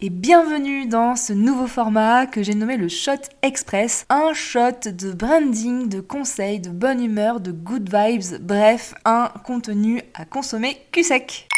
Et bienvenue dans ce nouveau format que j'ai nommé le Shot Express. Un shot de branding, de conseils, de bonne humeur, de good vibes, bref, un contenu à consommer cul sec.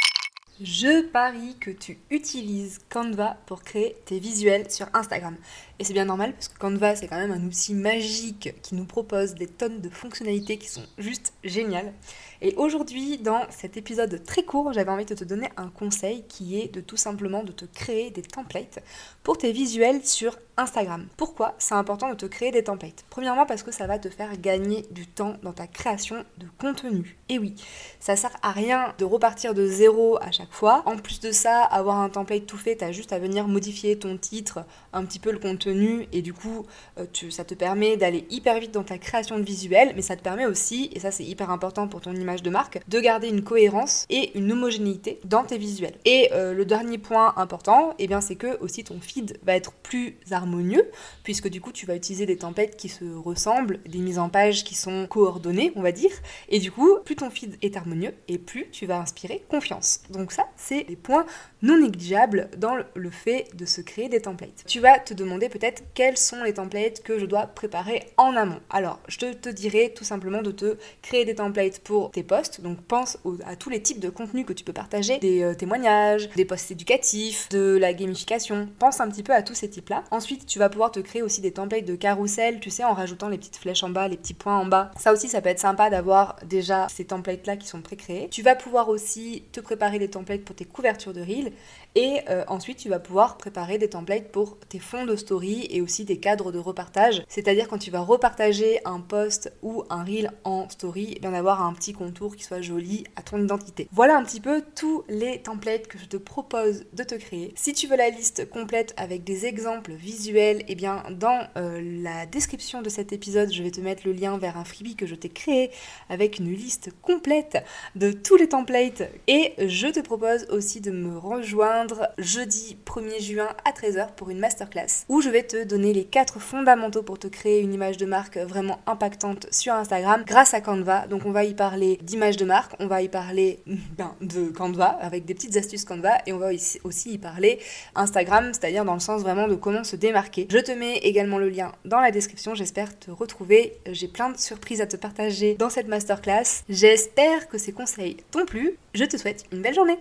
Je parie que tu utilises Canva pour créer tes visuels sur Instagram. Et c'est bien normal parce que Canva c'est quand même un outil magique qui nous propose des tonnes de fonctionnalités qui sont juste géniales. Et aujourd'hui, dans cet épisode très court, j'avais envie de te donner un conseil qui est de tout simplement de te créer des templates pour tes visuels sur Instagram. Pourquoi c'est important de te créer des templates? Premièrement parce que ça va te faire gagner du temps dans ta création de contenu. Et oui, ça sert à rien de repartir de zéro à chaque fois. En plus de ça, avoir un template tout fait, t'as juste à venir modifier ton titre, un petit peu le contenu, et du coup, euh, ça te permet d'aller hyper vite dans ta création de visuels, mais ça te permet aussi, et ça c'est hyper important pour ton image de marque, de garder une cohérence et une homogénéité dans tes visuels. Et euh, le dernier point important, et eh bien, c'est que aussi ton feed va être plus harmonieux, puisque du coup tu vas utiliser des templates qui se ressemblent, des mises en page qui sont coordonnées, on va dire. Et du coup, plus ton feed est harmonieux, et plus tu vas inspirer confiance. Donc ça, c'est des points non négligeables dans le fait de se créer des templates. Tu vas te demander peut-être quels sont les templates que je dois préparer en amont. Alors, je te, te dirais tout simplement de te créer des templates pour tes posts. Donc pense à tous les types de contenus que tu peux partager, des euh, témoignages, des posts éducatifs, de la gamification. Pense un petit peu à tous ces types-là. Ensuite, tu vas pouvoir te créer aussi des templates de carrousel, tu sais, en rajoutant les petites flèches en bas, les petits points en bas. Ça aussi, ça peut être sympa d'avoir déjà ces templates-là qui sont pré-créés. Tu vas pouvoir aussi te préparer des templates pour tes couvertures de reel et euh, ensuite, tu vas pouvoir préparer des templates pour tes fonds de story et aussi des cadres de repartage. C'est-à-dire quand tu vas repartager un post ou un reel en story, bien d'avoir un petit contour qui soit joli à ton identité. Voilà un petit peu tous les templates que je te propose de te créer. Si tu veux la liste complète avec des exemples visuels, eh bien dans euh, la description de cet épisode, je vais te mettre le lien vers un freebie que je t'ai créé avec une liste complète de tous les templates et je te propose aussi de me rejoindre jeudi 1er juin à 13h pour une masterclass où je vais te donner les 4 fondamentaux pour te créer une image de marque vraiment impactante sur Instagram grâce à Canva. Donc on va y parler d'image de marque, on va y parler ben, de Canva avec des petites astuces Canva et on va aussi y parler Instagram, c'est-à-dire dans le sens vraiment de comment se Je te mets également le lien dans la description, j'espère te retrouver. J'ai plein de surprises à te partager dans cette masterclass. J'espère que ces conseils t'ont plu. Je te souhaite une belle journée.